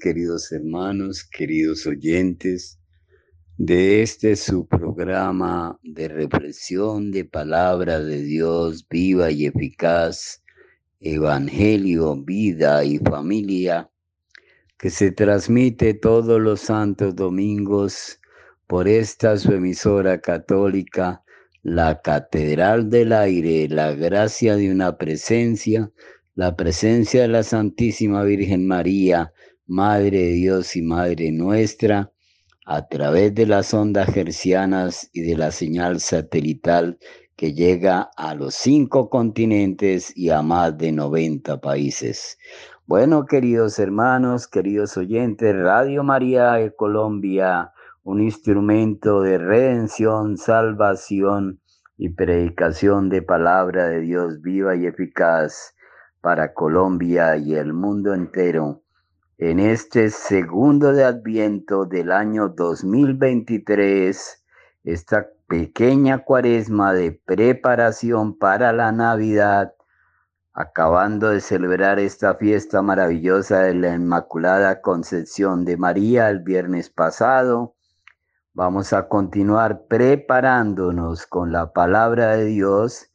queridos hermanos, queridos oyentes de este su programa de reflexión de palabra de Dios viva y eficaz, Evangelio, vida y familia, que se transmite todos los santos domingos por esta su emisora católica, la Catedral del Aire, la gracia de una presencia, la presencia de la Santísima Virgen María, Madre de Dios y Madre nuestra, a través de las ondas hercianas y de la señal satelital que llega a los cinco continentes y a más de 90 países. Bueno, queridos hermanos, queridos oyentes, Radio María de Colombia, un instrumento de redención, salvación y predicación de palabra de Dios viva y eficaz para Colombia y el mundo entero en este segundo de Adviento del año 2023, esta pequeña cuaresma de preparación para la Navidad, acabando de celebrar esta fiesta maravillosa de la Inmaculada Concepción de María el viernes pasado, vamos a continuar preparándonos con la palabra de Dios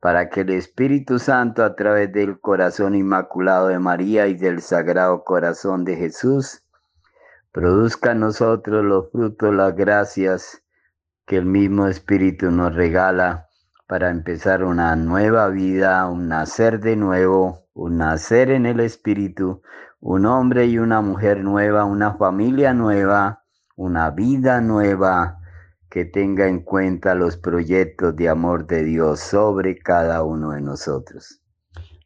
para que el Espíritu Santo a través del corazón inmaculado de María y del Sagrado Corazón de Jesús produzca en nosotros los frutos, las gracias que el mismo Espíritu nos regala para empezar una nueva vida, un nacer de nuevo, un nacer en el Espíritu, un hombre y una mujer nueva, una familia nueva, una vida nueva que tenga en cuenta los proyectos de amor de Dios sobre cada uno de nosotros.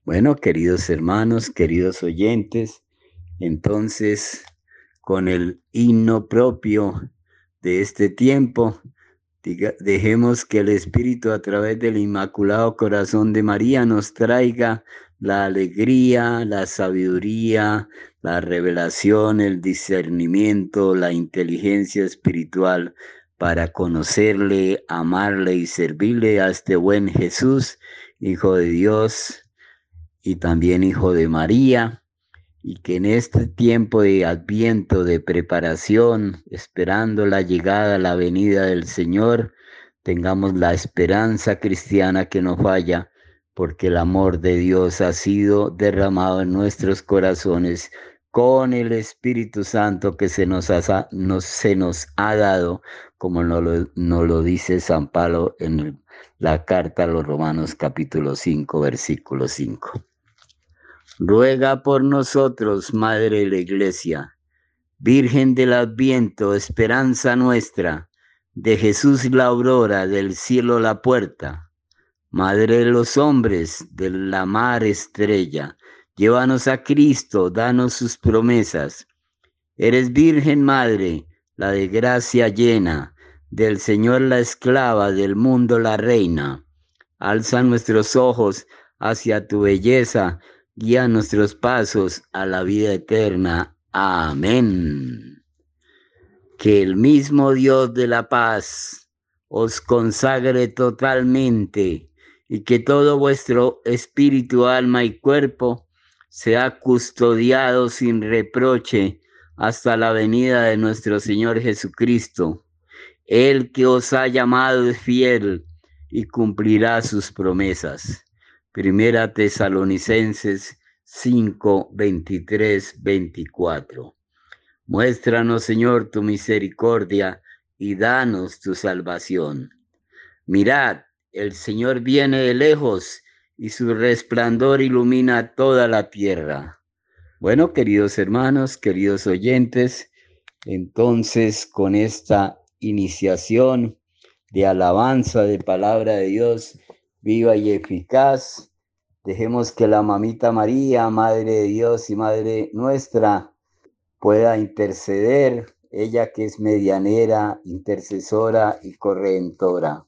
Bueno, queridos hermanos, queridos oyentes, entonces con el himno propio de este tiempo, diga, dejemos que el Espíritu a través del Inmaculado Corazón de María nos traiga la alegría, la sabiduría, la revelación, el discernimiento, la inteligencia espiritual para conocerle, amarle y servirle a este buen Jesús, Hijo de Dios y también Hijo de María, y que en este tiempo de adviento, de preparación, esperando la llegada, la venida del Señor, tengamos la esperanza cristiana que no falla, porque el amor de Dios ha sido derramado en nuestros corazones con el Espíritu Santo que se nos ha, se nos ha dado, como nos lo, lo dice San Pablo en la carta a los Romanos capítulo 5, versículo 5. Ruega por nosotros, Madre de la Iglesia, Virgen del Adviento, esperanza nuestra, de Jesús la aurora, del cielo la puerta, Madre de los hombres, de la mar estrella, Llévanos a Cristo, danos sus promesas. Eres Virgen Madre, la de gracia llena, del Señor la esclava, del mundo la reina. Alza nuestros ojos hacia tu belleza, guía nuestros pasos a la vida eterna. Amén. Que el mismo Dios de la paz os consagre totalmente y que todo vuestro espíritu, alma y cuerpo sea custodiado sin reproche hasta la venida de nuestro Señor Jesucristo. El que os ha llamado es fiel y cumplirá sus promesas. Primera Tesalonicenses 5, 23, 24. Muéstranos, Señor, tu misericordia y danos tu salvación. Mirad, el Señor viene de lejos y su resplandor ilumina toda la tierra. Bueno, queridos hermanos, queridos oyentes, entonces con esta iniciación de alabanza de palabra de Dios viva y eficaz. Dejemos que la mamita María, Madre de Dios y Madre nuestra, pueda interceder, ella que es medianera, intercesora y correntora.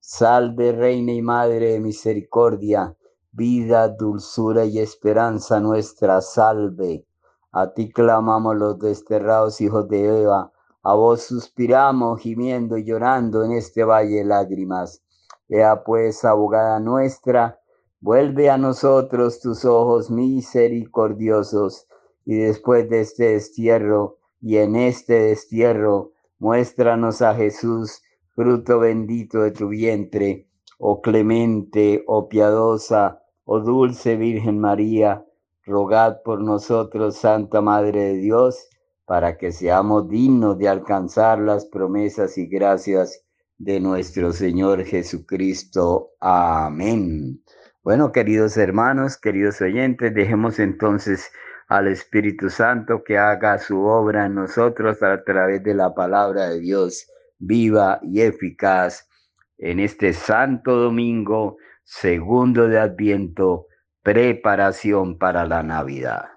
Salve, Reina y Madre de Misericordia, vida, dulzura y esperanza nuestra, salve. A ti clamamos los desterrados hijos de Eva, a vos suspiramos, gimiendo y llorando en este valle de lágrimas. Ea pues, abogada nuestra, vuelve a nosotros tus ojos misericordiosos, y después de este destierro y en este destierro, muéstranos a Jesús, fruto bendito de tu vientre, oh clemente, oh piadosa, oh dulce Virgen María, rogad por nosotros, Santa Madre de Dios, para que seamos dignos de alcanzar las promesas y gracias de nuestro Señor Jesucristo. Amén. Bueno, queridos hermanos, queridos oyentes, dejemos entonces al Espíritu Santo que haga su obra en nosotros a través de la palabra de Dios viva y eficaz en este Santo Domingo, segundo de Adviento, preparación para la Navidad.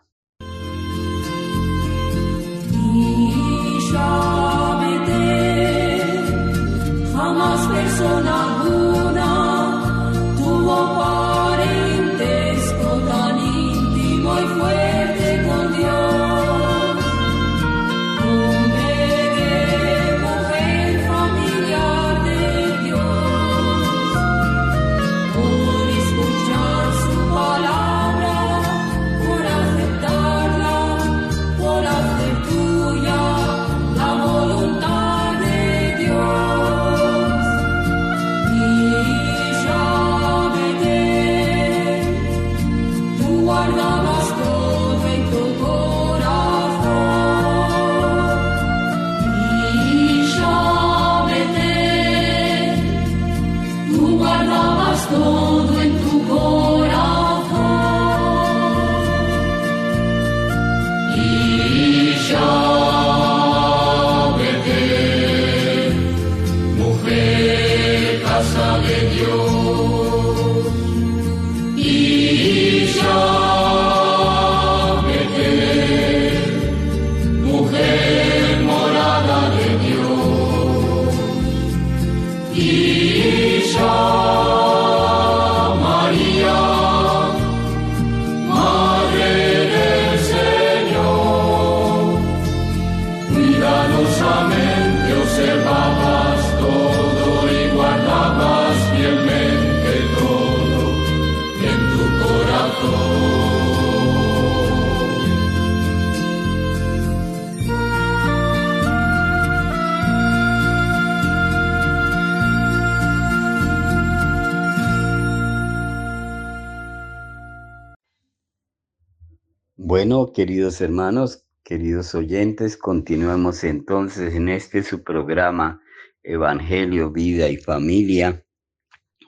Bueno, queridos hermanos, queridos oyentes, continuemos entonces en este su programa Evangelio, Vida y Familia,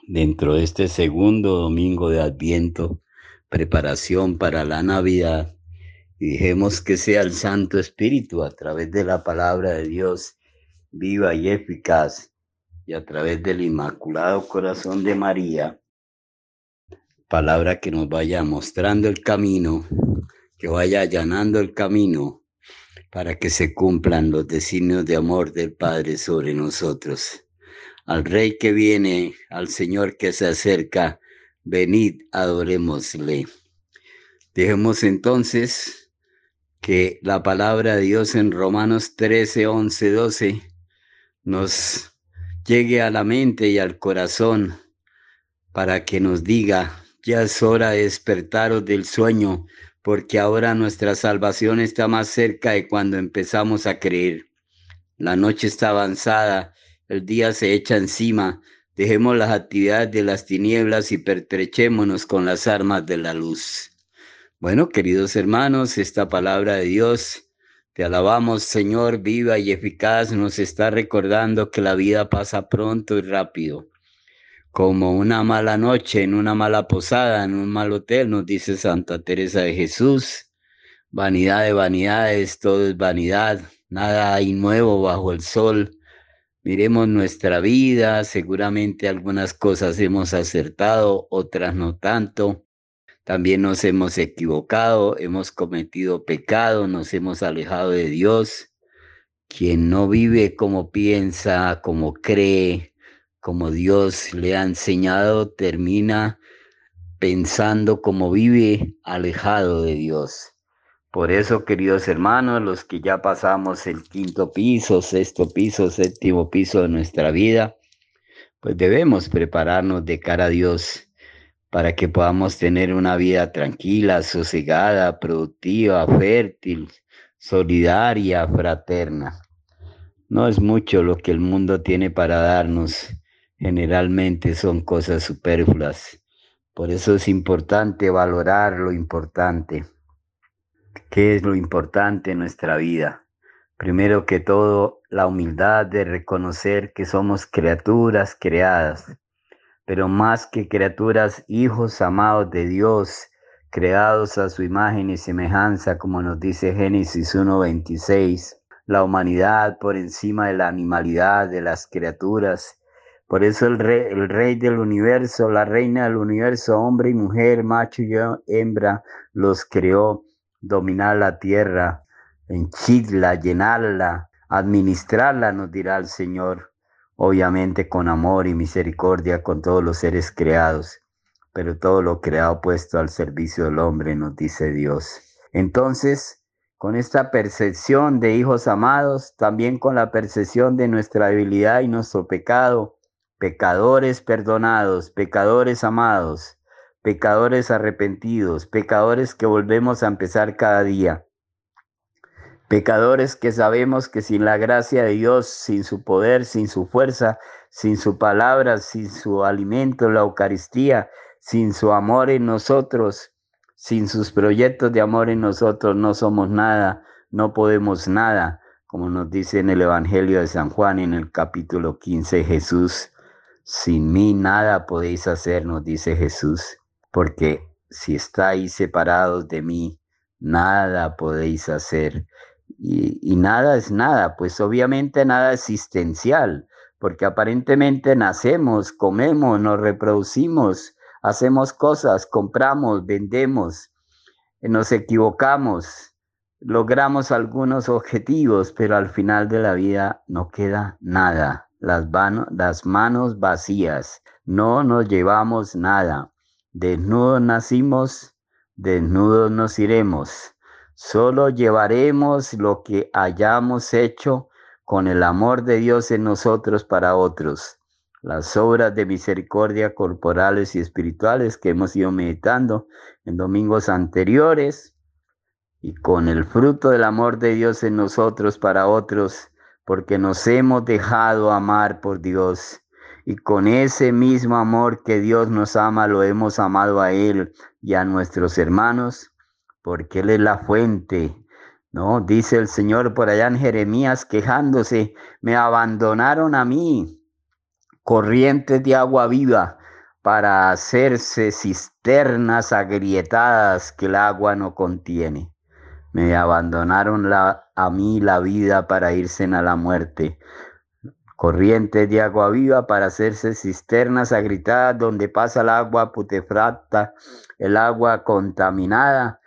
dentro de este segundo domingo de Adviento, preparación para la Navidad. Y que sea el Santo Espíritu a través de la palabra de Dios viva y eficaz y a través del Inmaculado Corazón de María, palabra que nos vaya mostrando el camino que vaya allanando el camino para que se cumplan los designios de amor del Padre sobre nosotros. Al Rey que viene, al Señor que se acerca, venid, adorémosle. Dejemos entonces que la palabra de Dios en Romanos 13, 11, 12 nos llegue a la mente y al corazón para que nos diga, ya es hora de despertaros del sueño, porque ahora nuestra salvación está más cerca de cuando empezamos a creer. La noche está avanzada, el día se echa encima, dejemos las actividades de las tinieblas y pertrechémonos con las armas de la luz. Bueno, queridos hermanos, esta palabra de Dios, te alabamos Señor, viva y eficaz, nos está recordando que la vida pasa pronto y rápido como una mala noche en una mala posada, en un mal hotel, nos dice Santa Teresa de Jesús. Vanidad de vanidades, todo es vanidad, nada hay nuevo bajo el sol. Miremos nuestra vida, seguramente algunas cosas hemos acertado, otras no tanto. También nos hemos equivocado, hemos cometido pecado, nos hemos alejado de Dios. Quien no vive como piensa, como cree, como Dios le ha enseñado, termina pensando como vive alejado de Dios. Por eso, queridos hermanos, los que ya pasamos el quinto piso, sexto piso, séptimo piso de nuestra vida, pues debemos prepararnos de cara a Dios para que podamos tener una vida tranquila, sosegada, productiva, fértil, solidaria, fraterna. No es mucho lo que el mundo tiene para darnos, generalmente son cosas superfluas. Por eso es importante valorar lo importante. ¿Qué es lo importante en nuestra vida? Primero que todo, la humildad de reconocer que somos criaturas creadas, pero más que criaturas, hijos amados de Dios, creados a su imagen y semejanza, como nos dice Génesis 1.26, la humanidad por encima de la animalidad de las criaturas. Por eso el rey, el rey del universo, la reina del universo, hombre y mujer, macho y hembra, los creó dominar la tierra, henchirla, llenarla, administrarla, nos dirá el Señor, obviamente con amor y misericordia con todos los seres creados, pero todo lo creado puesto al servicio del hombre, nos dice Dios. Entonces, con esta percepción de hijos amados, también con la percepción de nuestra debilidad y nuestro pecado, pecadores perdonados, pecadores amados, pecadores arrepentidos, pecadores que volvemos a empezar cada día, pecadores que sabemos que sin la gracia de Dios, sin su poder, sin su fuerza, sin su palabra, sin su alimento, la Eucaristía, sin su amor en nosotros, sin sus proyectos de amor en nosotros, no somos nada, no podemos nada, como nos dice en el Evangelio de San Juan en el capítulo 15 Jesús. Sin mí nada podéis hacer, nos dice Jesús porque si estáis separados de mí, nada podéis hacer. Y, nada es nada, pues obviamente nada existencial, porque aparentemente nacemos, comemos, nos reproducimos, hacemos cosas, compramos, vendemos, nos equivocamos, logramos algunos objetivos, pero al final de la vida no queda nada, las, las manos vacías, no nos llevamos nada. Desnudos nacimos, desnudos nos iremos. Solo llevaremos lo que hayamos hecho con el amor de Dios en nosotros para otros. Las obras de misericordia corporales y espirituales que hemos ido meditando en domingos anteriores y con el fruto del amor de Dios en nosotros para otros, porque nos hemos dejado amar por Dios y con ese mismo amor que Dios nos ama, lo hemos amado a Él y a nuestros hermanos, porque Él es la fuente. ¿No? Dice el Señor por allá en Jeremías quejándose, me abandonaron a mí corrientes de agua viva para hacerse cisternas agrietadas que el agua no contiene. Me abandonaron a mí la vida para irse a la muerte corrientes de agua viva para hacerse cisternas agritadas donde pasa el agua putefracta, el agua contaminada,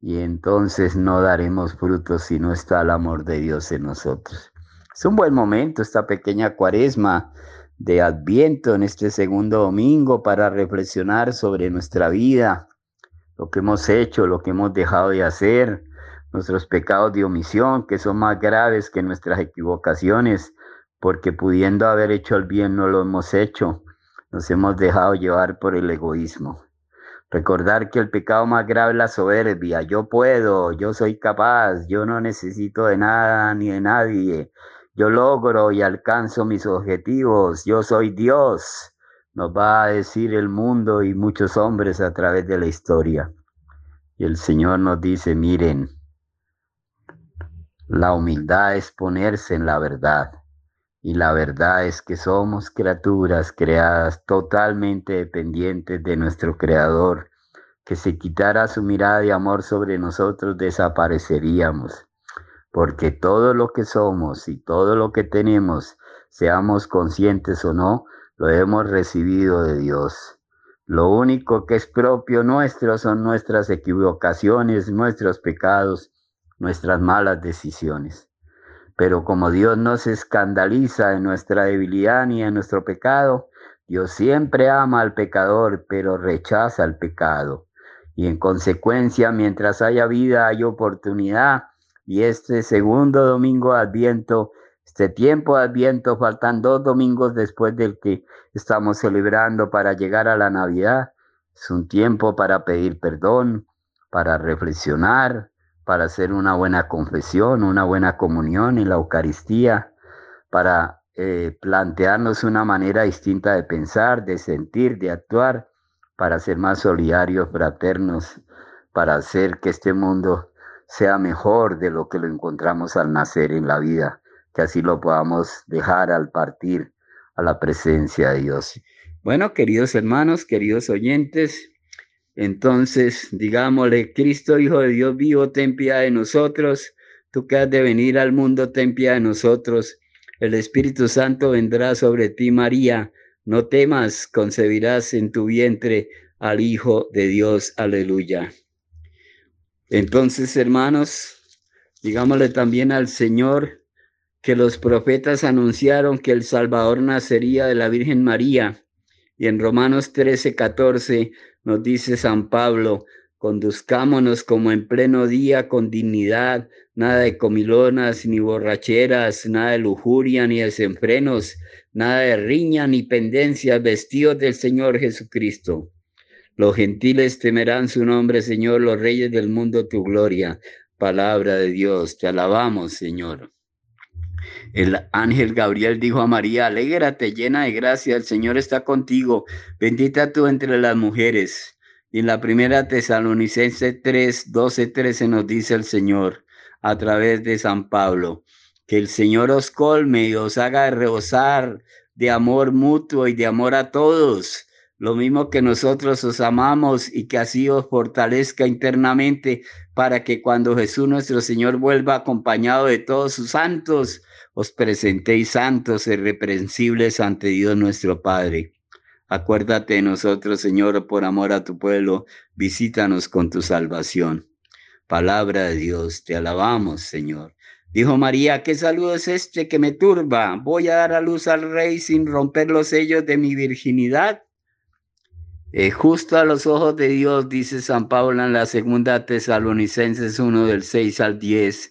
y entonces no daremos frutos si no está el amor de Dios en nosotros. Es un buen momento esta pequeña cuaresma de Adviento en este segundo domingo para reflexionar sobre nuestra vida, lo que hemos hecho, lo que hemos dejado de hacer, nuestros pecados de omisión que son más graves que nuestras equivocaciones porque pudiendo haber hecho el bien no lo hemos hecho, nos hemos dejado llevar por el egoísmo. Recordar que el pecado más grave es la soberbia. Yo puedo, yo soy capaz, yo no necesito de nada ni de nadie. Yo logro y alcanzo mis objetivos, yo soy Dios. Nos va a decir el mundo y muchos hombres a través de la historia. Y el Señor nos dice, miren, la humildad es ponerse en la verdad. Y la verdad es que somos criaturas creadas totalmente dependientes de nuestro Creador. Que si quitara su mirada de amor sobre nosotros, desapareceríamos. Porque todo lo que somos y todo lo que tenemos seamos conscientes o no, lo hemos recibido de Dios. Lo único que es propio nuestro son nuestras equivocaciones, nuestros pecados, nuestras malas decisiones. Pero como Dios no se escandaliza en nuestra debilidad ni en nuestro pecado, Dios siempre ama al pecador, pero rechaza el pecado. Y en consecuencia, mientras haya vida, hay oportunidad. Y este segundo domingo de Adviento, este tiempo de Adviento, faltan dos domingos después del que estamos celebrando para llegar a la Navidad. Es un tiempo para pedir perdón, para reflexionar, para hacer una buena confesión, una buena comunión en la Eucaristía, para eh, plantearnos una manera distinta de pensar, de sentir, de actuar, para ser más solidarios, fraternos, para hacer que este mundo sea mejor de lo que lo encontramos al nacer en la vida, que así lo podamos dejar al partir a la presencia de Dios. Bueno, queridos hermanos, queridos oyentes, entonces, digámosle, Cristo, Hijo de Dios vivo, ten piedad de nosotros. Tú que has de venir al mundo, ten piedad de nosotros. El Espíritu Santo vendrá sobre ti, María. No temas, concebirás en tu vientre al Hijo de Dios. Aleluya. Entonces, hermanos, digámosle también al Señor que los profetas anunciaron que el Salvador nacería de la Virgen María. Y en Romanos 13, 14 nos dice San Pablo, conduzcámonos como en pleno día con dignidad, nada de comilonas ni borracheras, nada de lujuria ni desenfrenos, nada de riña ni pendencias, vestidos del Señor Jesucristo. Los gentiles temerán su nombre, Señor, los reyes del mundo tu gloria. Palabra de Dios, te alabamos, Señor. El ángel Gabriel dijo a María, alégrate llena de gracia, el Señor está contigo, bendita tú entre las mujeres. Y en la primera Tesalonicense 3, 12, 13 nos dice el Señor a través de San Pablo, que el Señor os colme y os haga rebosar de amor mutuo y de amor a todos, lo mismo que nosotros os amamos y que así os fortalezca internamente para que cuando Jesús nuestro Señor vuelva acompañado de todos sus santos, os presentéis santos y reprensibles ante Dios nuestro Padre. Acuérdate de nosotros, Señor, por amor a tu pueblo, visítanos con tu salvación. Palabra de Dios, te alabamos, Señor. Dijo María, ¿qué saludo es este que me turba? ¿Voy a dar a luz al rey sin romper los sellos de mi virginidad? Eh, justo a los ojos de Dios, dice San Pablo en la segunda Tesalonicenses 1 del 6 al 10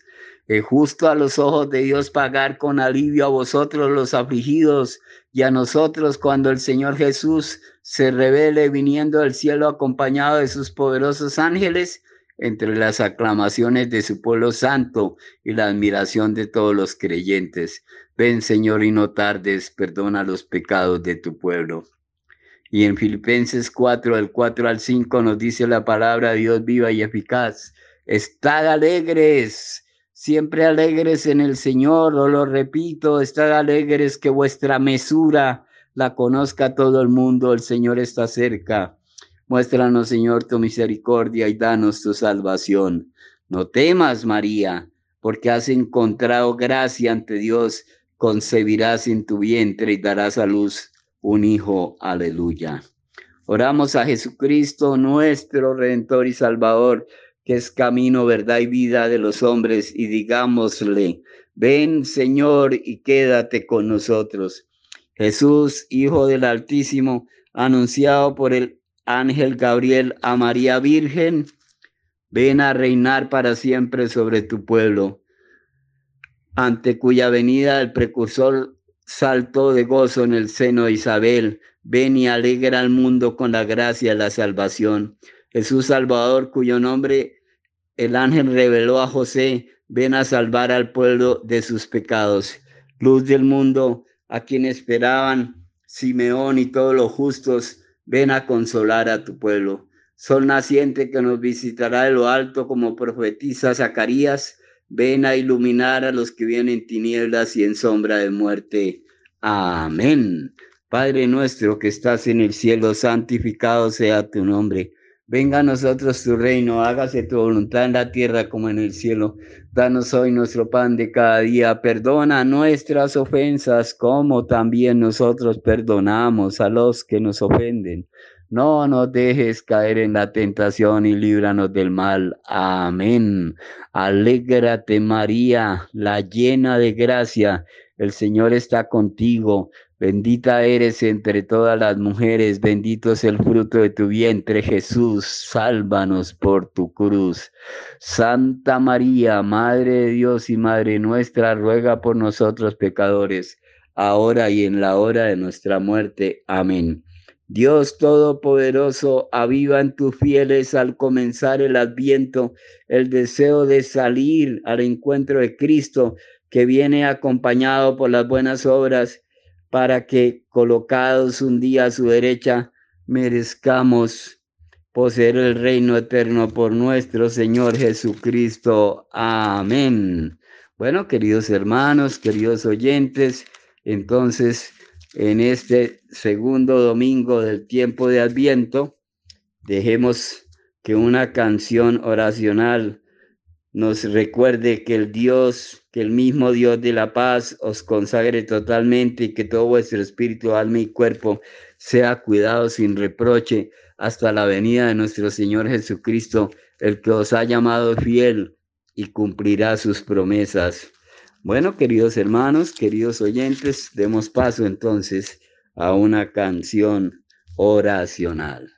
es justo a los ojos de Dios pagar con alivio a vosotros los afligidos y a nosotros cuando el Señor Jesús se revele viniendo del cielo acompañado de sus poderosos ángeles entre las aclamaciones de su pueblo santo y la admiración de todos los creyentes. Ven, Señor, y no tardes, perdona los pecados de tu pueblo. Y en Filipenses 4, del 4 al 5 nos dice la palabra Dios viva y eficaz. Estad alegres Siempre alegres en el Señor, os lo repito, estad alegres que vuestra mesura la conozca todo el mundo, el Señor está cerca. Muéstranos, Señor, tu misericordia y danos tu salvación. No temas, María, porque has encontrado gracia ante Dios, concebirás en tu vientre y darás a luz un hijo. Aleluya. Oramos a Jesucristo, nuestro Redentor y Salvador es camino, verdad y vida de los hombres, y digámosle, ven Señor y quédate con nosotros. Jesús, Hijo del Altísimo, anunciado por el ángel Gabriel a María Virgen, ven a reinar para siempre sobre tu pueblo, ante cuya venida el precursor saltó de gozo en el seno de Isabel. Ven y alegra al mundo con la gracia la salvación. Jesús Salvador, cuyo nombre el ángel reveló a José, ven a salvar al pueblo de sus pecados. Luz del mundo, a quien esperaban Simeón y todos los justos, ven a consolar a tu pueblo. Sol naciente que nos visitará de lo alto como profetiza Zacarías, ven a iluminar a los que vienen en tinieblas y en sombra de muerte. Amén. Padre nuestro que estás en el cielo, santificado sea tu nombre Venga a nosotros tu reino, hágase tu voluntad en la tierra como en el cielo. Danos hoy nuestro pan de cada día. Perdona nuestras ofensas como también nosotros perdonamos a los que nos ofenden. No nos dejes caer en la tentación y líbranos del mal. Amén. Alégrate María, la llena de gracia. El Señor está contigo. Bendita eres entre todas las mujeres, bendito es el fruto de tu vientre, Jesús, sálvanos por tu cruz. Santa María, Madre de Dios y Madre nuestra, ruega por nosotros pecadores, ahora y en la hora de nuestra muerte. Amén. Dios Todopoderoso, aviva en tus fieles al comenzar el adviento el deseo de salir al encuentro de Cristo, que viene acompañado por las buenas obras para que colocados un día a su derecha merezcamos poseer el reino eterno por nuestro Señor Jesucristo. Amén. Bueno, queridos hermanos, queridos oyentes, entonces en este segundo domingo del tiempo de Adviento, dejemos que una canción oracional nos recuerde que el Dios, que el mismo Dios de la paz os consagre totalmente y que todo vuestro espíritu, alma y cuerpo sea cuidado sin reproche hasta la venida de nuestro Señor Jesucristo, el que os ha llamado fiel y cumplirá sus promesas. Bueno, queridos hermanos, queridos oyentes, demos paso entonces a una canción oracional.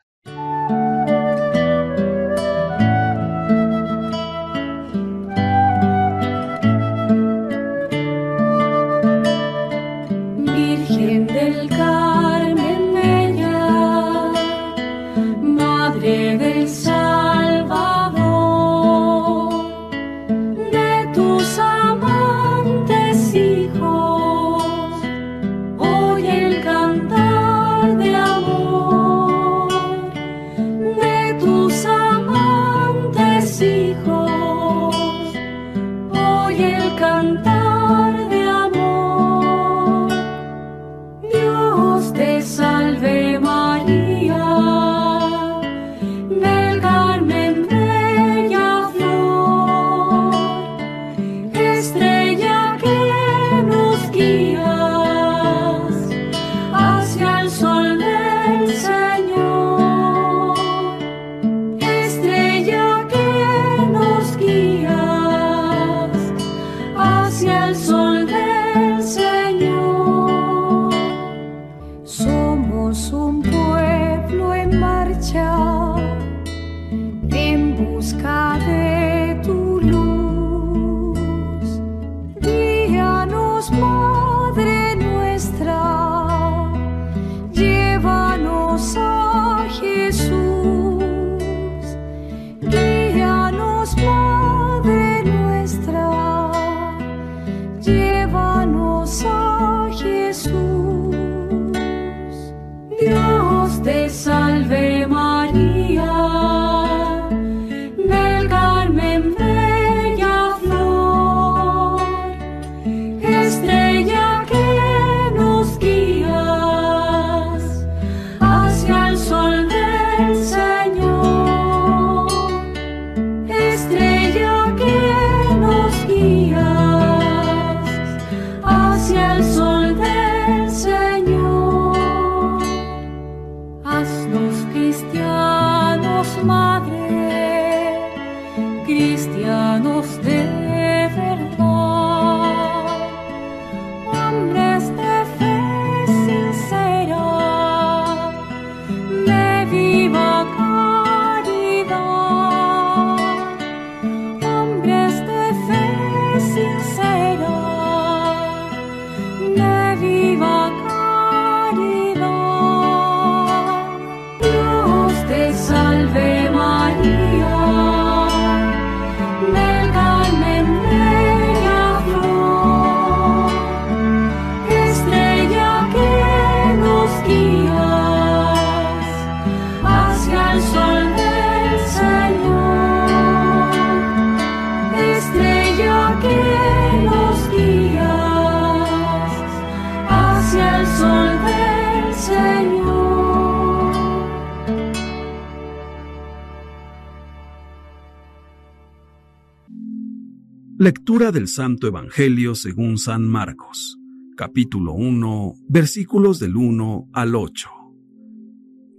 Lectura del Santo Evangelio según San Marcos, capítulo 1, versículos del 1 al 8.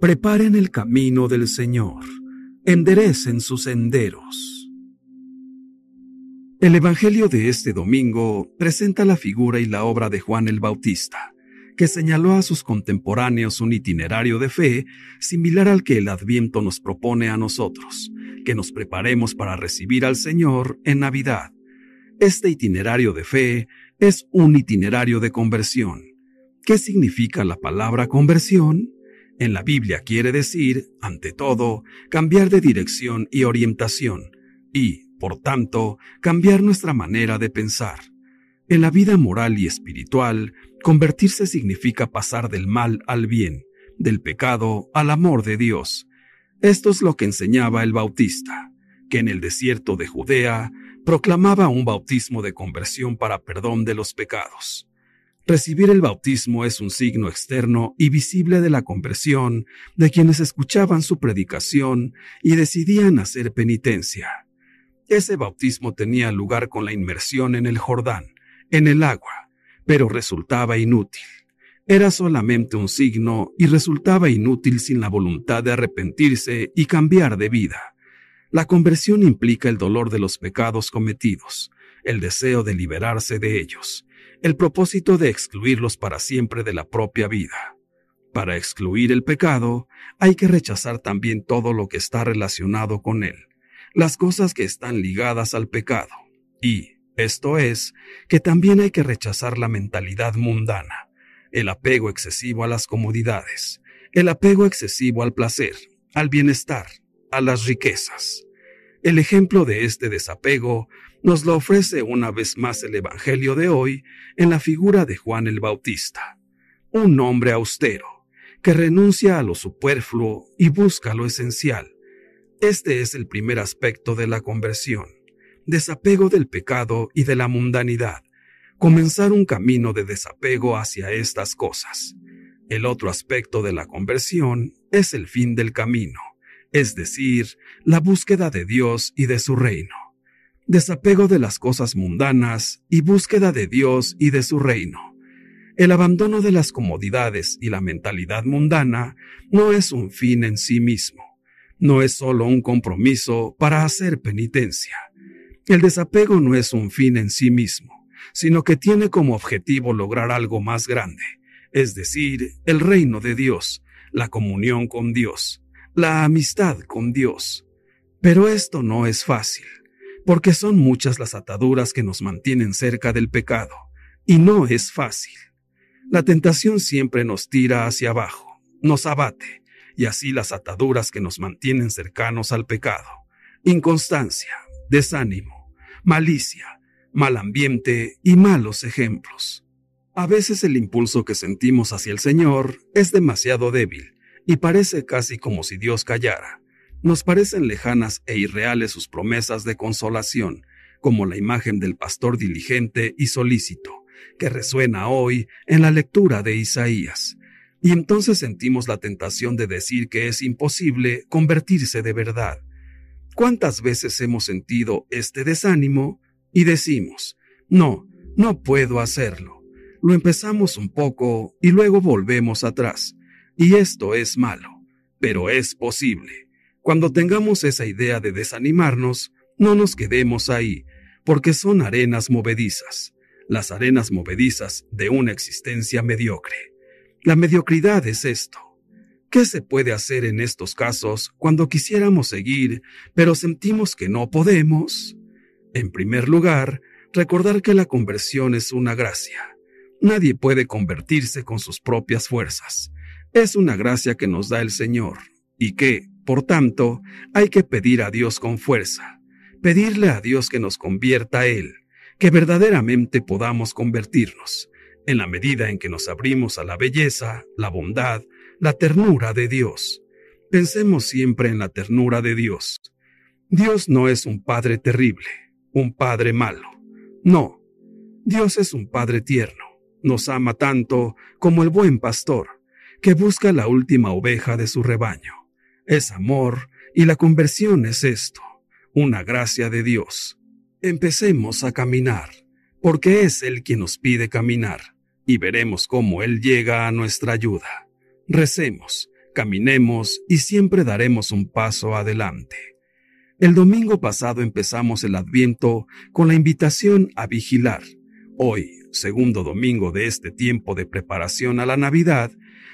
Preparen el camino del Señor, enderecen sus senderos. El Evangelio de este domingo presenta la figura y la obra de Juan el Bautista, que señaló a sus contemporáneos un itinerario de fe similar al que el Adviento nos propone a nosotros, que nos preparemos para recibir al Señor en Navidad este itinerario de fe es un itinerario de conversión. ¿Qué significa la palabra conversión? En la Biblia quiere decir, ante todo, cambiar de dirección y orientación, y, por tanto, cambiar nuestra manera de pensar. En la vida moral y espiritual, convertirse significa pasar del mal al bien, del pecado al amor de Dios. Esto es lo que enseñaba el Bautista, que en el desierto de Judea proclamaba un bautismo de conversión para perdón de los pecados. Recibir el bautismo es un signo externo y visible de la conversión de quienes escuchaban su predicación y decidían hacer penitencia. Ese bautismo tenía lugar con la inmersión en el Jordán, en el agua, pero resultaba inútil. Era solamente un signo y resultaba inútil sin la voluntad de arrepentirse y cambiar de vida. La conversión implica el dolor de los pecados cometidos, el deseo de liberarse de ellos, el propósito de excluirlos para siempre de la propia vida. Para excluir el pecado, hay que rechazar también todo lo que está relacionado con él, las cosas que están ligadas al pecado. Y, esto es, que también hay que rechazar la mentalidad mundana, el apego excesivo a las comodidades, el apego excesivo al placer, al bienestar, a las riquezas. El ejemplo de este desapego nos lo ofrece una vez más el Evangelio de hoy en la figura de Juan el Bautista, un hombre austero, que renuncia a lo superfluo y busca lo esencial. Este es el primer aspecto de la conversión, desapego del pecado y de la mundanidad, comenzar un camino de desapego hacia estas cosas. El otro aspecto de la conversión es el fin del camino, es decir, la búsqueda de Dios y de su reino, desapego de las cosas mundanas y búsqueda de Dios y de su reino. El abandono de las comodidades y la mentalidad mundana no es un fin en sí mismo, no es solo un compromiso para hacer penitencia. El desapego no es un fin en sí mismo, sino que tiene como objetivo lograr algo más grande, es decir, el reino de Dios, la comunión con Dios, la amistad con Dios. Pero esto no es fácil, porque son muchas las ataduras que nos mantienen cerca del pecado, y no es fácil. La tentación siempre nos tira hacia abajo, nos abate, y así las ataduras que nos mantienen cercanos al pecado. Inconstancia, desánimo, malicia, mal ambiente y malos ejemplos. A veces el impulso que sentimos hacia el Señor es demasiado débil y parece casi como si Dios callara. Nos parecen lejanas e irreales sus promesas de consolación, como la imagen del pastor diligente y solícito, que resuena hoy en la lectura de Isaías. Y entonces sentimos la tentación de decir que es imposible convertirse de verdad. ¿Cuántas veces hemos sentido este desánimo y decimos, no, no puedo hacerlo? Lo empezamos un poco y luego volvemos atrás y esto es malo, pero es posible. Cuando tengamos esa idea de desanimarnos, no nos quedemos ahí, porque son arenas movedizas, las arenas movedizas de una existencia mediocre. La mediocridad es esto. ¿Qué se puede hacer en estos casos cuando quisiéramos seguir, pero sentimos que no podemos? En primer lugar, recordar que la conversión es una gracia. Nadie puede convertirse con sus propias fuerzas es una gracia que nos da el Señor y que, por tanto, hay que pedir a Dios con fuerza, pedirle a Dios que nos convierta a Él, que verdaderamente podamos convertirnos, en la medida en que nos abrimos a la belleza, la bondad, la ternura de Dios. Pensemos siempre en la ternura de Dios. Dios no es un Padre terrible, un Padre malo. No, Dios es un Padre tierno. Nos ama tanto como el buen pastor que busca la última oveja de su rebaño. Es amor y la conversión es esto, una gracia de Dios. Empecemos a caminar, porque es Él quien nos pide caminar, y veremos cómo Él llega a nuestra ayuda. Recemos, caminemos y siempre daremos un paso adelante. El domingo pasado empezamos el Adviento con la invitación a vigilar. Hoy, segundo domingo de este tiempo de preparación a la Navidad,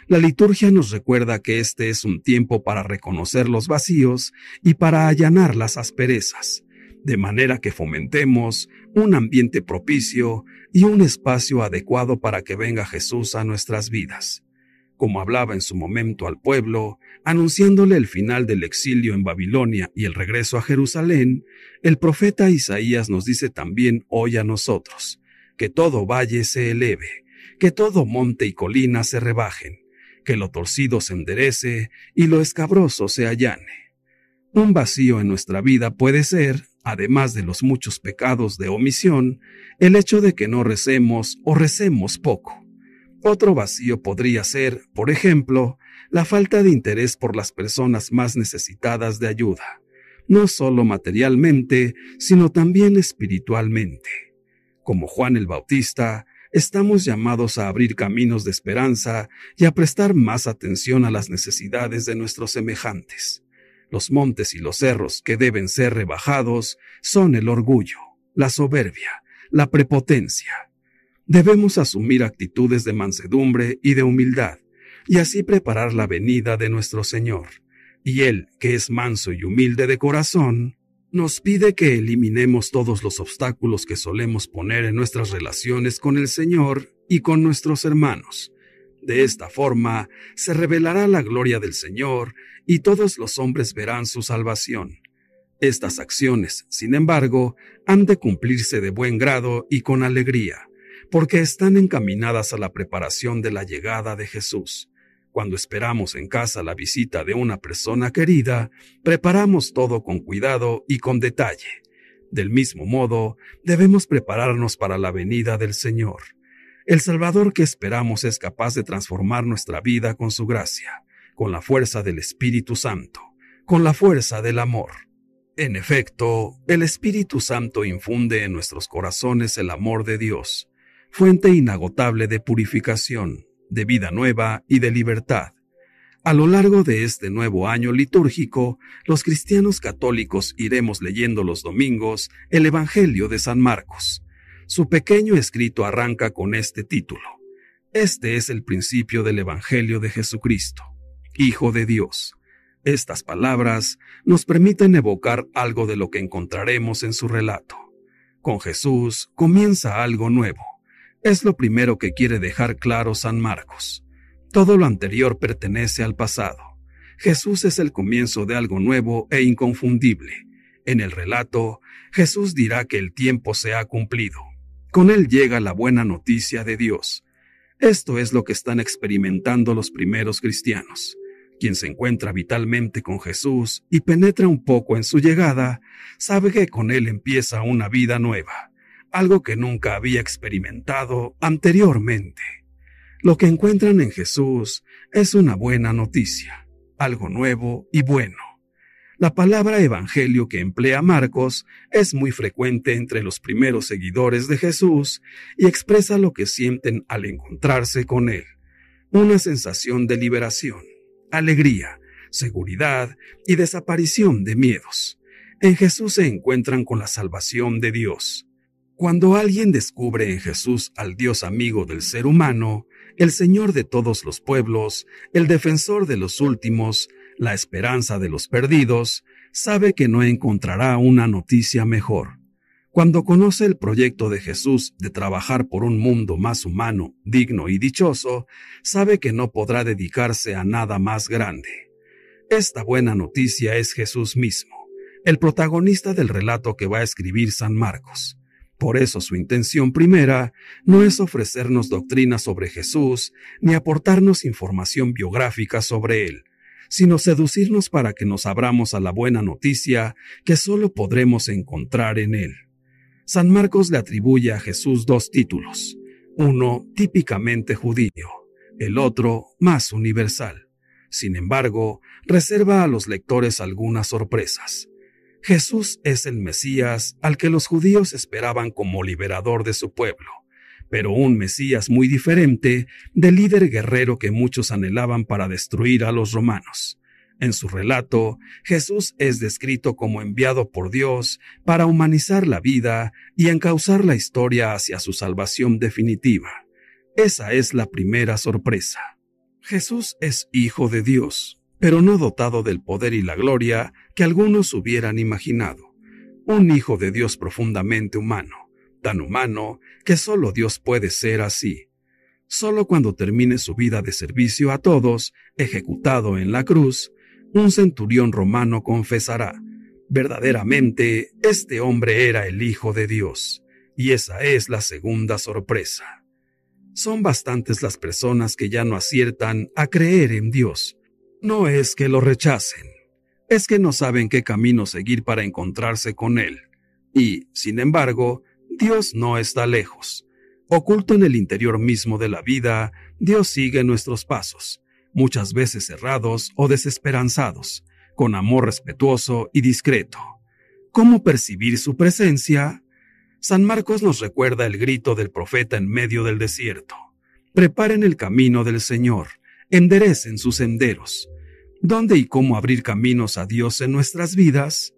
la liturgia nos recuerda que este es un tiempo para reconocer los vacíos y para allanar las asperezas, de manera que fomentemos un ambiente propicio y un espacio adecuado para que venga Jesús a nuestras vidas. Como hablaba en su momento al pueblo, anunciándole el final del exilio en Babilonia y el regreso a Jerusalén, el profeta Isaías nos dice también hoy a nosotros, que todo valle se eleve, que todo monte y colina se rebajen, que lo torcido se enderece y lo escabroso se allane. Un vacío en nuestra vida puede ser, además de los muchos pecados de omisión, el hecho de que no recemos o recemos poco. Otro vacío podría ser, por ejemplo, la falta de interés por las personas más necesitadas de ayuda, no solo materialmente, sino también espiritualmente. Como Juan el Bautista, estamos llamados a abrir caminos de esperanza y a prestar más atención a las necesidades de nuestros semejantes. Los montes y los cerros que deben ser rebajados son el orgullo, la soberbia, la prepotencia. Debemos asumir actitudes de mansedumbre y de humildad, y así preparar la venida de nuestro Señor. Y Él, que es manso y humilde de corazón, nos pide que eliminemos todos los obstáculos que solemos poner en nuestras relaciones con el Señor y con nuestros hermanos. De esta forma se revelará la gloria del Señor y todos los hombres verán su salvación. Estas acciones, sin embargo, han de cumplirse de buen grado y con alegría, porque están encaminadas a la preparación de la llegada de Jesús. Cuando esperamos en casa la visita de una persona querida, preparamos todo con cuidado y con detalle. Del mismo modo, debemos prepararnos para la venida del Señor. El Salvador que esperamos es capaz de transformar nuestra vida con su gracia, con la fuerza del Espíritu Santo, con la fuerza del amor. En efecto, el Espíritu Santo infunde en nuestros corazones el amor de Dios, fuente inagotable de purificación, de vida nueva y de libertad. A lo largo de este nuevo año litúrgico, los cristianos católicos iremos leyendo los domingos el Evangelio de San Marcos. Su pequeño escrito arranca con este título. Este es el principio del Evangelio de Jesucristo, Hijo de Dios. Estas palabras nos permiten evocar algo de lo que encontraremos en su relato. Con Jesús comienza algo nuevo es lo primero que quiere dejar claro San Marcos. Todo lo anterior pertenece al pasado. Jesús es el comienzo de algo nuevo e inconfundible. En el relato, Jesús dirá que el tiempo se ha cumplido. Con él llega la buena noticia de Dios. Esto es lo que están experimentando los primeros cristianos. Quien se encuentra vitalmente con Jesús y penetra un poco en su llegada, sabe que con él empieza una vida nueva algo que nunca había experimentado anteriormente. Lo que encuentran en Jesús es una buena noticia, algo nuevo y bueno. La palabra evangelio que emplea Marcos es muy frecuente entre los primeros seguidores de Jesús y expresa lo que sienten al encontrarse con Él, una sensación de liberación, alegría, seguridad y desaparición de miedos. En Jesús se encuentran con la salvación de Dios, cuando alguien descubre en Jesús al Dios amigo del ser humano, el Señor de todos los pueblos, el defensor de los últimos, la esperanza de los perdidos, sabe que no encontrará una noticia mejor. Cuando conoce el proyecto de Jesús de trabajar por un mundo más humano, digno y dichoso, sabe que no podrá dedicarse a nada más grande. Esta buena noticia es Jesús mismo, el protagonista del relato que va a escribir San Marcos. Por eso su intención primera no es ofrecernos doctrinas sobre Jesús ni aportarnos información biográfica sobre él, sino seducirnos para que nos abramos a la buena noticia que solo podremos encontrar en él. San Marcos le atribuye a Jesús dos títulos, uno típicamente judío, el otro más universal. Sin embargo, reserva a los lectores algunas sorpresas. Jesús es el Mesías al que los judíos esperaban como liberador de su pueblo, pero un Mesías muy diferente del líder guerrero que muchos anhelaban para destruir a los romanos. En su relato, Jesús es descrito como enviado por Dios para humanizar la vida y encauzar la historia hacia su salvación definitiva. Esa es la primera sorpresa. Jesús es hijo de Dios, pero no dotado del poder y la gloria que algunos hubieran imaginado. Un hijo de Dios profundamente humano, tan humano que solo Dios puede ser así. Solo cuando termine su vida de servicio a todos, ejecutado en la cruz, un centurión romano confesará, verdaderamente este hombre era el Hijo de Dios. Y esa es la segunda sorpresa. Son bastantes las personas que ya no aciertan a creer en Dios. No es que lo rechacen, es que no saben qué camino seguir para encontrarse con Él. Y, sin embargo, Dios no está lejos. Oculto en el interior mismo de la vida, Dios sigue nuestros pasos muchas veces cerrados o desesperanzados, con amor respetuoso y discreto. ¿Cómo percibir su presencia? San Marcos nos recuerda el grito del profeta en medio del desierto. Preparen el camino del Señor, enderecen sus senderos. ¿Dónde y cómo abrir caminos a Dios en nuestras vidas?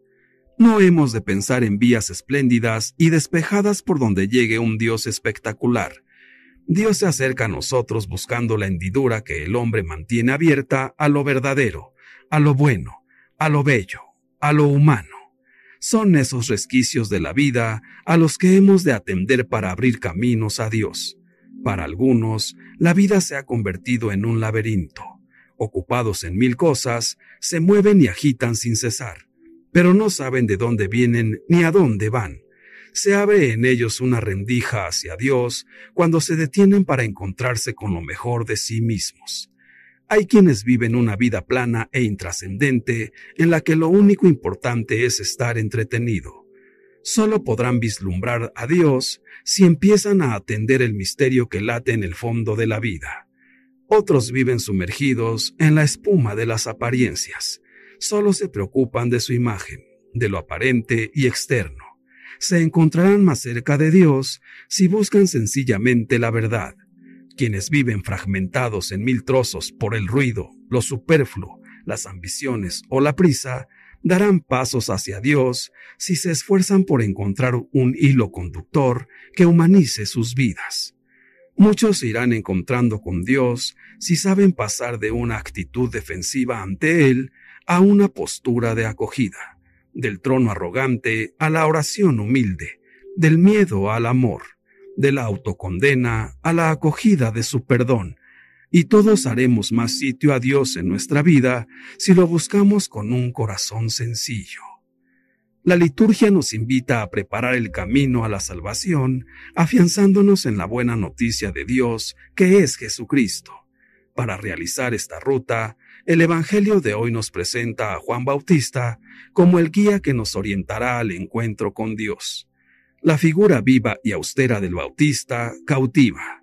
No hemos de pensar en vías espléndidas y despejadas por donde llegue un Dios espectacular, Dios se acerca a nosotros buscando la hendidura que el hombre mantiene abierta a lo verdadero, a lo bueno, a lo bello, a lo humano. Son esos resquicios de la vida a los que hemos de atender para abrir caminos a Dios. Para algunos, la vida se ha convertido en un laberinto. Ocupados en mil cosas, se mueven y agitan sin cesar, pero no saben de dónde vienen ni a dónde van se abre en ellos una rendija hacia Dios cuando se detienen para encontrarse con lo mejor de sí mismos. Hay quienes viven una vida plana e intrascendente en la que lo único importante es estar entretenido. Solo podrán vislumbrar a Dios si empiezan a atender el misterio que late en el fondo de la vida. Otros viven sumergidos en la espuma de las apariencias. Solo se preocupan de su imagen, de lo aparente y externo se encontrarán más cerca de Dios si buscan sencillamente la verdad. Quienes viven fragmentados en mil trozos por el ruido, lo superfluo, las ambiciones o la prisa, darán pasos hacia Dios si se esfuerzan por encontrar un hilo conductor que humanice sus vidas. Muchos se irán encontrando con Dios si saben pasar de una actitud defensiva ante Él a una postura de acogida del trono arrogante a la oración humilde, del miedo al amor, de la autocondena a la acogida de su perdón, y todos haremos más sitio a Dios en nuestra vida si lo buscamos con un corazón sencillo. La liturgia nos invita a preparar el camino a la salvación, afianzándonos en la buena noticia de Dios, que es Jesucristo. Para realizar esta ruta, el Evangelio de hoy nos presenta a Juan Bautista como el guía que nos orientará al encuentro con Dios. La figura viva y austera del Bautista cautiva.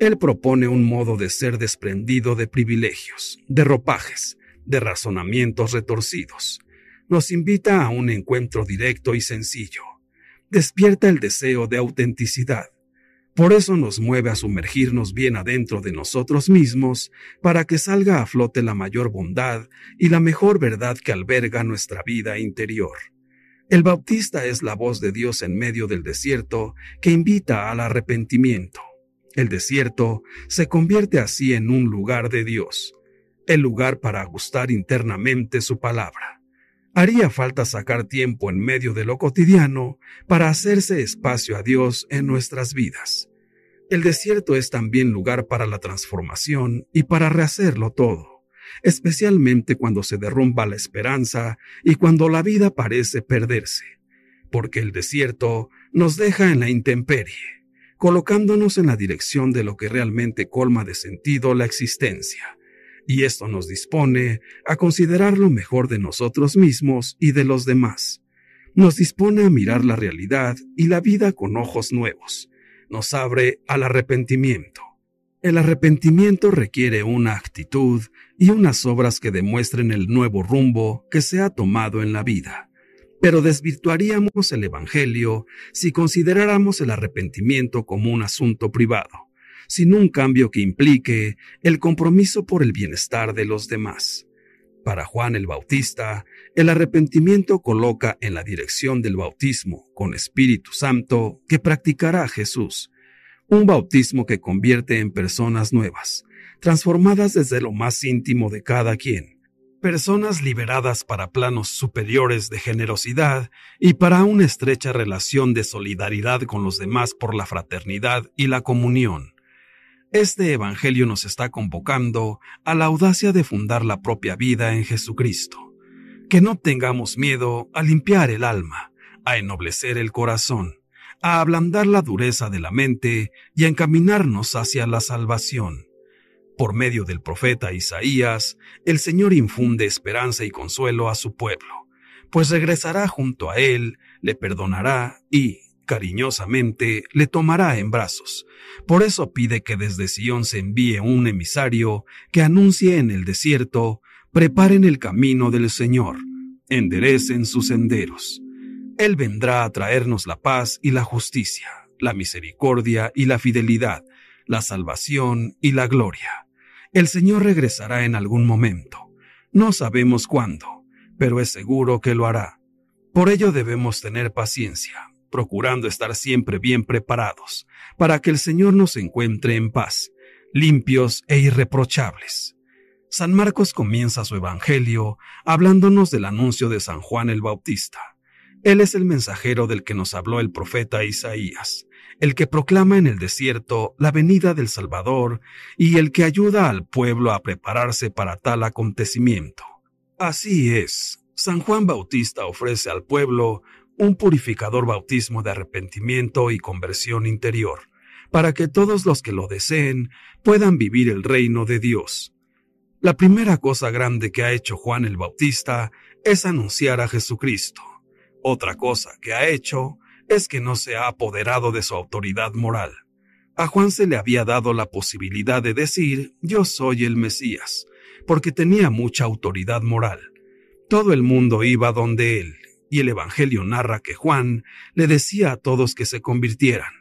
Él propone un modo de ser desprendido de privilegios, de ropajes, de razonamientos retorcidos. Nos invita a un encuentro directo y sencillo. Despierta el deseo de autenticidad por eso nos mueve a sumergirnos bien adentro de nosotros mismos para que salga a flote la mayor bondad y la mejor verdad que alberga nuestra vida interior. El Bautista es la voz de Dios en medio del desierto que invita al arrepentimiento. El desierto se convierte así en un lugar de Dios, el lugar para ajustar internamente su palabra. Haría falta sacar tiempo en medio de lo cotidiano para hacerse espacio a Dios en nuestras vidas. El desierto es también lugar para la transformación y para rehacerlo todo, especialmente cuando se derrumba la esperanza y cuando la vida parece perderse, porque el desierto nos deja en la intemperie, colocándonos en la dirección de lo que realmente colma de sentido la existencia y esto nos dispone a considerar lo mejor de nosotros mismos y de los demás. Nos dispone a mirar la realidad y la vida con ojos nuevos. Nos abre al arrepentimiento. El arrepentimiento requiere una actitud y unas obras que demuestren el nuevo rumbo que se ha tomado en la vida. Pero desvirtuaríamos el Evangelio si consideráramos el arrepentimiento como un asunto privado, sin un cambio que implique el compromiso por el bienestar de los demás. Para Juan el Bautista, el arrepentimiento coloca en la dirección del bautismo con Espíritu Santo que practicará Jesús, un bautismo que convierte en personas nuevas, transformadas desde lo más íntimo de cada quien, personas liberadas para planos superiores de generosidad y para una estrecha relación de solidaridad con los demás por la fraternidad y la comunión. Este Evangelio nos está convocando a la audacia de fundar la propia vida en Jesucristo. Que no tengamos miedo a limpiar el alma, a ennoblecer el corazón, a ablandar la dureza de la mente y a encaminarnos hacia la salvación. Por medio del profeta Isaías, el Señor infunde esperanza y consuelo a su pueblo, pues regresará junto a él, le perdonará y, cariñosamente, le tomará en brazos. Por eso pide que desde Sión se envíe un emisario que anuncie en el desierto, preparen el camino del Señor, enderecen sus senderos. Él vendrá a traernos la paz y la justicia, la misericordia y la fidelidad, la salvación y la gloria. El Señor regresará en algún momento. No sabemos cuándo, pero es seguro que lo hará. Por ello debemos tener paciencia, procurando estar siempre bien preparados, para que el Señor nos encuentre en paz, limpios e irreprochables. San Marcos comienza su Evangelio hablándonos del anuncio de San Juan el Bautista. Él es el mensajero del que nos habló el profeta Isaías el que proclama en el desierto la venida del Salvador y el que ayuda al pueblo a prepararse para tal acontecimiento. Así es, San Juan Bautista ofrece al pueblo un purificador bautismo de arrepentimiento y conversión interior, para que todos los que lo deseen puedan vivir el reino de Dios. La primera cosa grande que ha hecho Juan el Bautista es anunciar a Jesucristo. Otra cosa que ha hecho es que no se ha apoderado de su autoridad moral. A Juan se le había dado la posibilidad de decir yo soy el Mesías, porque tenía mucha autoridad moral. Todo el mundo iba donde él, y el Evangelio narra que Juan le decía a todos que se convirtieran,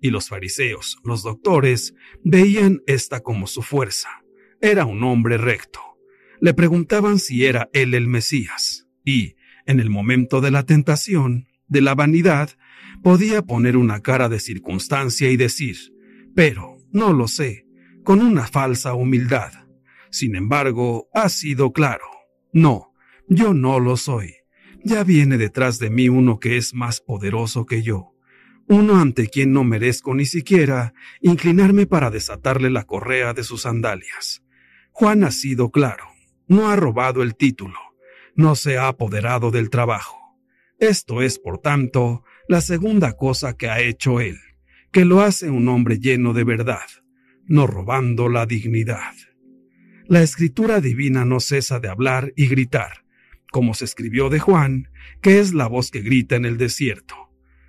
y los fariseos, los doctores, veían esta como su fuerza. Era un hombre recto. Le preguntaban si era él el Mesías, y, en el momento de la tentación, de la vanidad, podía poner una cara de circunstancia y decir, pero no lo sé, con una falsa humildad. Sin embargo, ha sido claro, no, yo no lo soy. Ya viene detrás de mí uno que es más poderoso que yo, uno ante quien no merezco ni siquiera inclinarme para desatarle la correa de sus sandalias. Juan ha sido claro, no ha robado el título, no se ha apoderado del trabajo. Esto es, por tanto, la segunda cosa que ha hecho él, que lo hace un hombre lleno de verdad, no robando la dignidad. La escritura divina no cesa de hablar y gritar, como se escribió de Juan, que es la voz que grita en el desierto.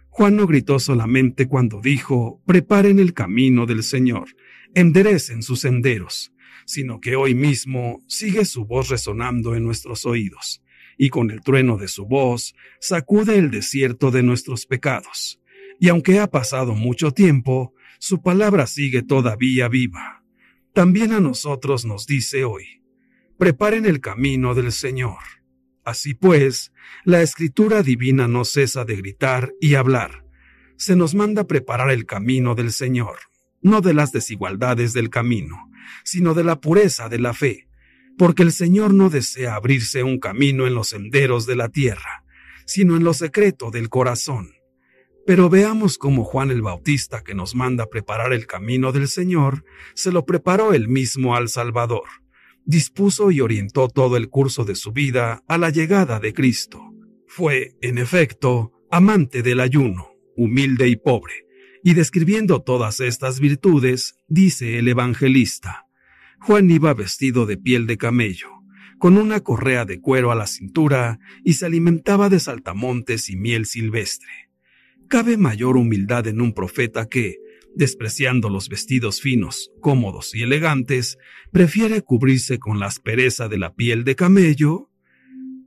Juan no gritó solamente cuando dijo, preparen el camino del Señor, enderecen sus senderos, sino que hoy mismo sigue su voz resonando en nuestros oídos, y con el trueno de su voz sacude el desierto de nuestros pecados. Y aunque ha pasado mucho tiempo, su palabra sigue todavía viva. También a nosotros nos dice hoy, preparen el camino del Señor. Así pues, la escritura divina no cesa de gritar y hablar. Se nos manda preparar el camino del Señor, no de las desigualdades del camino, sino de la pureza de la fe, porque el Señor no desea abrirse un camino en los senderos de la tierra, sino en lo secreto del corazón. Pero veamos cómo Juan el Bautista, que nos manda preparar el camino del Señor, se lo preparó él mismo al Salvador. Dispuso y orientó todo el curso de su vida a la llegada de Cristo. Fue, en efecto, amante del ayuno, humilde y pobre, y describiendo todas estas virtudes, dice el evangelista, Juan iba vestido de piel de camello, con una correa de cuero a la cintura y se alimentaba de saltamontes y miel silvestre. Cabe mayor humildad en un profeta que, despreciando los vestidos finos, cómodos y elegantes, prefiere cubrirse con la aspereza de la piel de camello?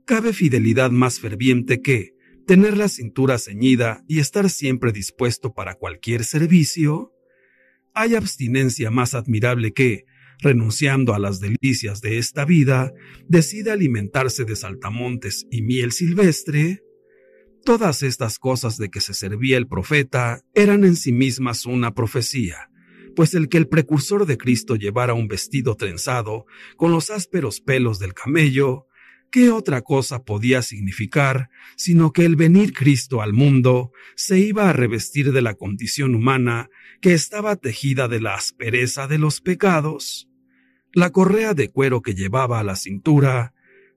¿Cabe fidelidad más ferviente que, tener la cintura ceñida y estar siempre dispuesto para cualquier servicio? ¿Hay abstinencia más admirable que, renunciando a las delicias de esta vida, decide alimentarse de saltamontes y miel silvestre? Todas estas cosas de que se servía el profeta eran en sí mismas una profecía, pues el que el precursor de Cristo llevara un vestido trenzado con los ásperos pelos del camello, ¿qué otra cosa podía significar sino que el venir Cristo al mundo se iba a revestir de la condición humana que estaba tejida de la aspereza de los pecados? La correa de cuero que llevaba a la cintura,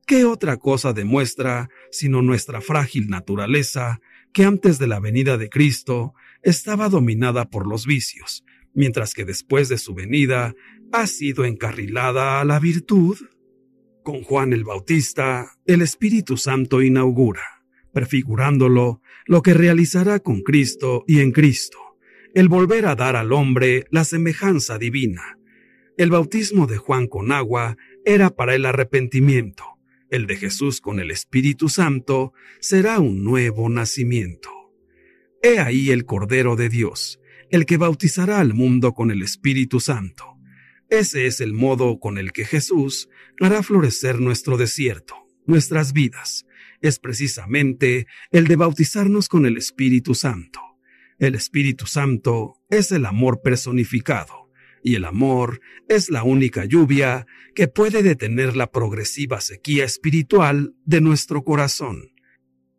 ¿qué otra cosa demuestra sino nuestra frágil naturaleza que antes de la venida de Cristo estaba dominada por los vicios, mientras que después de su venida ha sido encarrilada a la virtud? Con Juan el Bautista, el Espíritu Santo inaugura, prefigurándolo, lo que realizará con Cristo y en Cristo, el volver a dar al hombre la semejanza divina. El bautismo de Juan con agua era para el arrepentimiento, el de Jesús con el Espíritu Santo será un nuevo nacimiento. He ahí el Cordero de Dios, el que bautizará al mundo con el Espíritu Santo. Ese es el modo con el que Jesús hará florecer nuestro desierto, nuestras vidas. Es precisamente el de bautizarnos con el Espíritu Santo. El Espíritu Santo es el amor personificado, y el amor es la única lluvia que puede detener la progresiva sequía espiritual de nuestro corazón.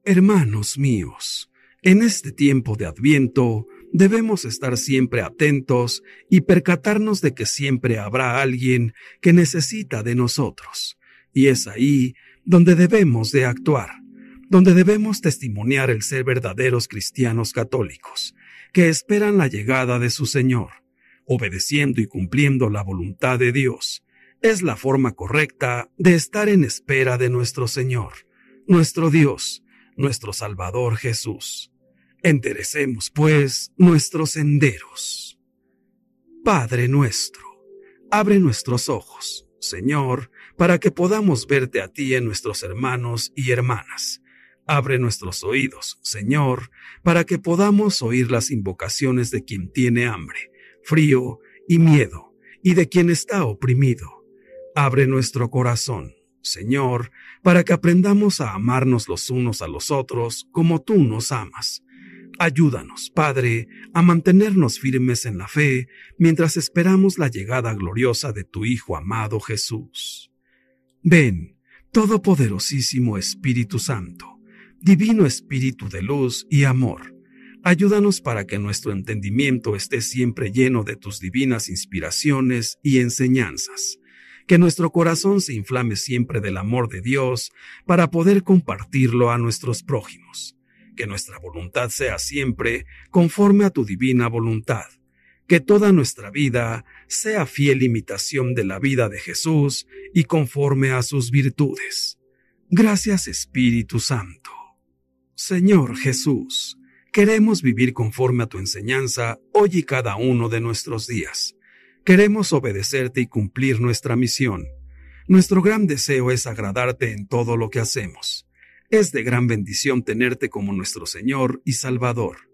Hermanos míos, en este tiempo de Adviento, debemos estar siempre atentos y percatarnos de que siempre habrá alguien que necesita de nosotros. Y es ahí donde debemos de actuar, donde debemos testimoniar el ser verdaderos cristianos católicos, que esperan la llegada de su Señor, obedeciendo y cumpliendo la voluntad de Dios. Es la forma correcta de estar en espera de nuestro Señor, nuestro Dios, nuestro Salvador Jesús. Enderecemos, pues, nuestros senderos. Padre nuestro, abre nuestros ojos, Señor, para que podamos verte a ti en nuestros hermanos y hermanas. Abre nuestros oídos, Señor, para que podamos oír las invocaciones de quien tiene hambre, frío y miedo, y de quien está oprimido. Abre nuestro corazón, Señor, para que aprendamos a amarnos los unos a los otros como tú nos amas Ayúdanos, Padre, a mantenernos firmes en la fe mientras esperamos la llegada gloriosa de tu Hijo amado Jesús. Ven, Todopoderosísimo Espíritu Santo, Divino Espíritu de luz y amor, ayúdanos para que nuestro entendimiento esté siempre lleno de tus divinas inspiraciones y enseñanzas, que nuestro corazón se inflame siempre del amor de Dios para poder compartirlo a nuestros prójimos que nuestra voluntad sea siempre conforme a tu divina voluntad, que toda nuestra vida sea fiel imitación de la vida de Jesús y conforme a sus virtudes. Gracias Espíritu Santo. Señor Jesús, queremos vivir conforme a tu enseñanza hoy y cada uno de nuestros días. Queremos obedecerte y cumplir nuestra misión. Nuestro gran deseo es agradarte en todo lo que hacemos. Es de gran bendición tenerte como nuestro Señor y Salvador.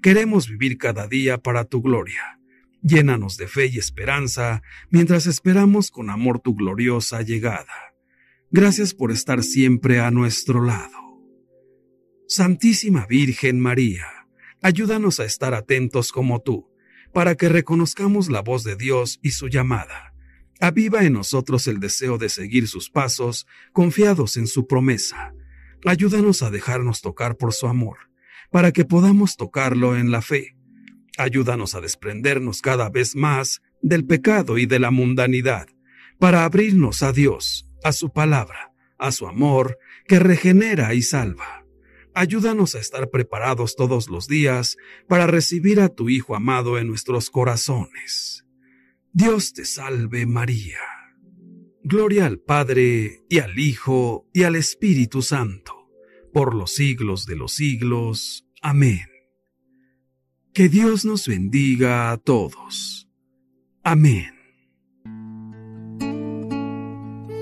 Queremos vivir cada día para tu gloria. Llénanos de fe y esperanza mientras esperamos con amor tu gloriosa llegada. Gracias por estar siempre a nuestro lado. Santísima Virgen María, ayúdanos a estar atentos como tú, para que reconozcamos la voz de Dios y su llamada. Aviva en nosotros el deseo de seguir sus pasos, confiados en su promesa Ayúdanos a dejarnos tocar por su amor, para que podamos tocarlo en la fe. Ayúdanos a desprendernos cada vez más del pecado y de la mundanidad, para abrirnos a Dios, a su palabra, a su amor, que regenera y salva. Ayúdanos a estar preparados todos los días para recibir a tu Hijo amado en nuestros corazones. Dios te salve María. Gloria al Padre, y al Hijo, y al Espíritu Santo, por los siglos de los siglos. Amén. Que Dios nos bendiga a todos. Amén.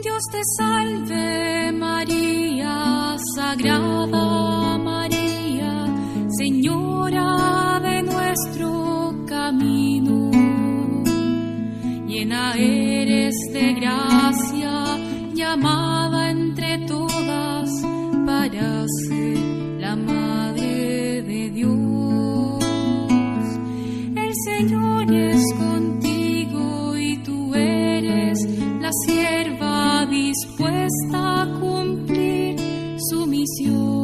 Dios te salve Llena eres de gracia, llamada entre todas para ser la madre de Dios. El Señor es contigo y tú eres la sierva dispuesta a cumplir su misión.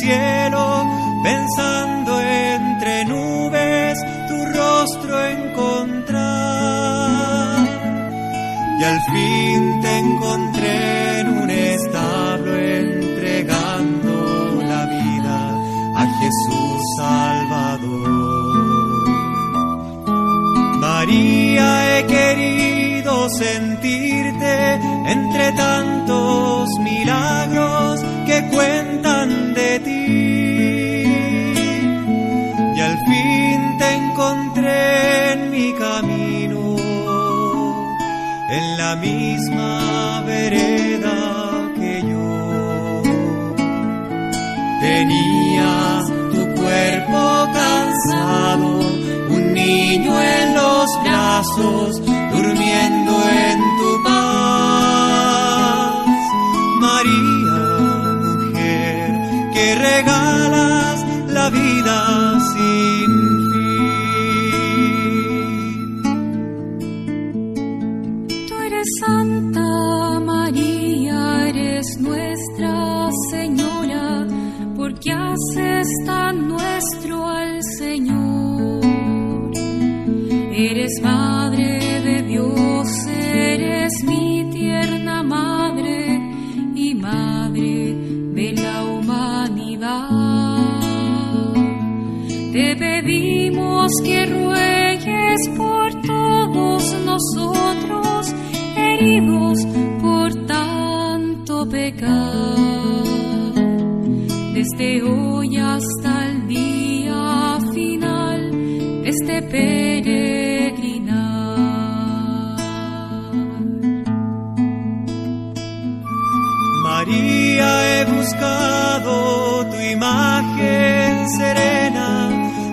cielo, pensando entre nubes tu rostro encontrar. Y al fin te encontré en un establo entregando la vida a Jesús Salvador. María, he querido sentirte entre tantos milagros que cuentan en la misma vereda que yo. Tenía tu cuerpo cansado, un niño en los brazos, durmiendo en tu paz. María, mujer, que regalas la vida que ruegues por todos nosotros, heridos por tanto pecar. Desde hoy hasta el día final de este peregrinar. María, he buscado tu imagen serena,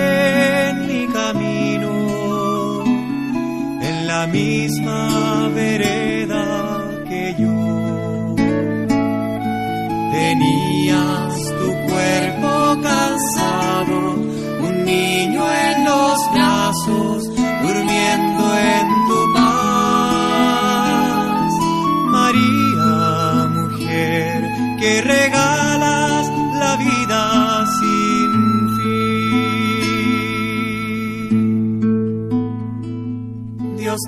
En mi camino, en la misma vereda que yo. Tenías tu cuerpo cansado,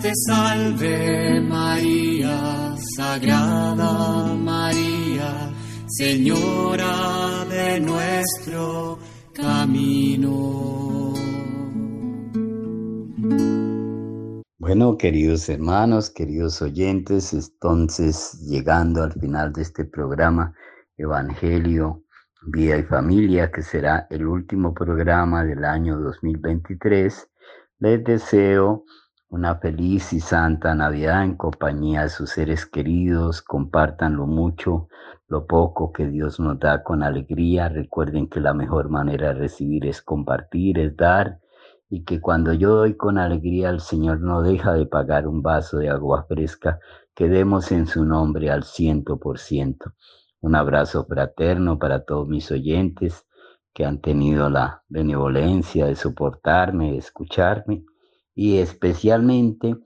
te salve María, Sagrada María, Señora de nuestro camino. Bueno, queridos hermanos, queridos oyentes, entonces llegando al final de este programa, Evangelio, Vida y Familia, que será el último programa del año 2023, les deseo una feliz y santa Navidad en compañía de sus seres queridos, compártanlo mucho, lo poco que Dios nos da con alegría, recuerden que la mejor manera de recibir es compartir, es dar, y que cuando yo doy con alegría al Señor no deja de pagar un vaso de agua fresca, que demos en su nombre al ciento por ciento. Un abrazo fraterno para todos mis oyentes que han tenido la benevolencia de soportarme, de escucharme y especialmente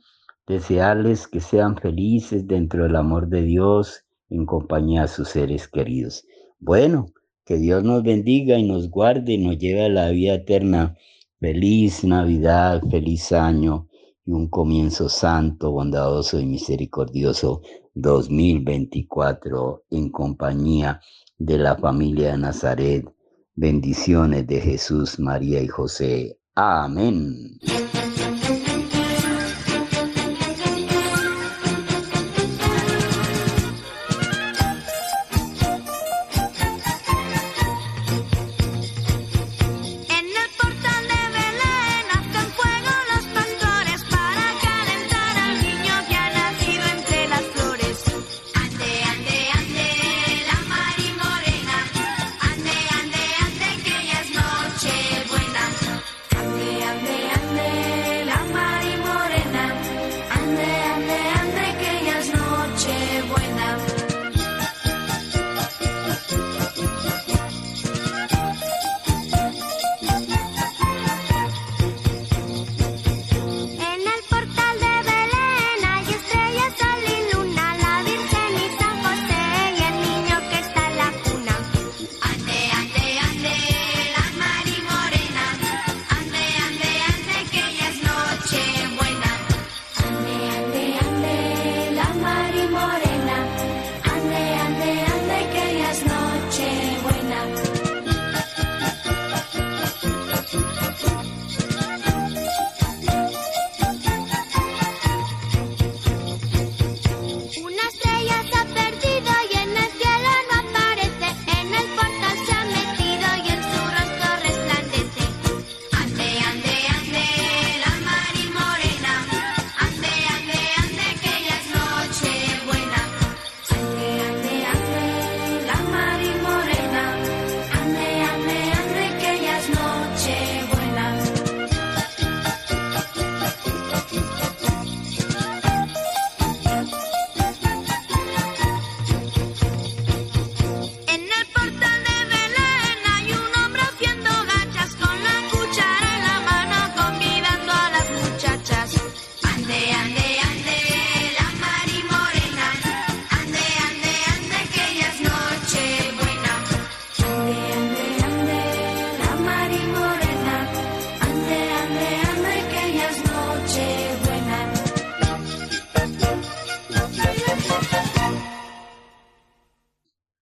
desearles que sean felices dentro del amor de Dios en compañía de sus seres queridos. Bueno, que Dios nos bendiga y nos guarde y nos lleve a la vida eterna. Feliz Navidad, feliz año y un comienzo santo, bondadoso y misericordioso 2024 en compañía de la familia de Nazaret. Bendiciones de Jesús, María y José. Amén.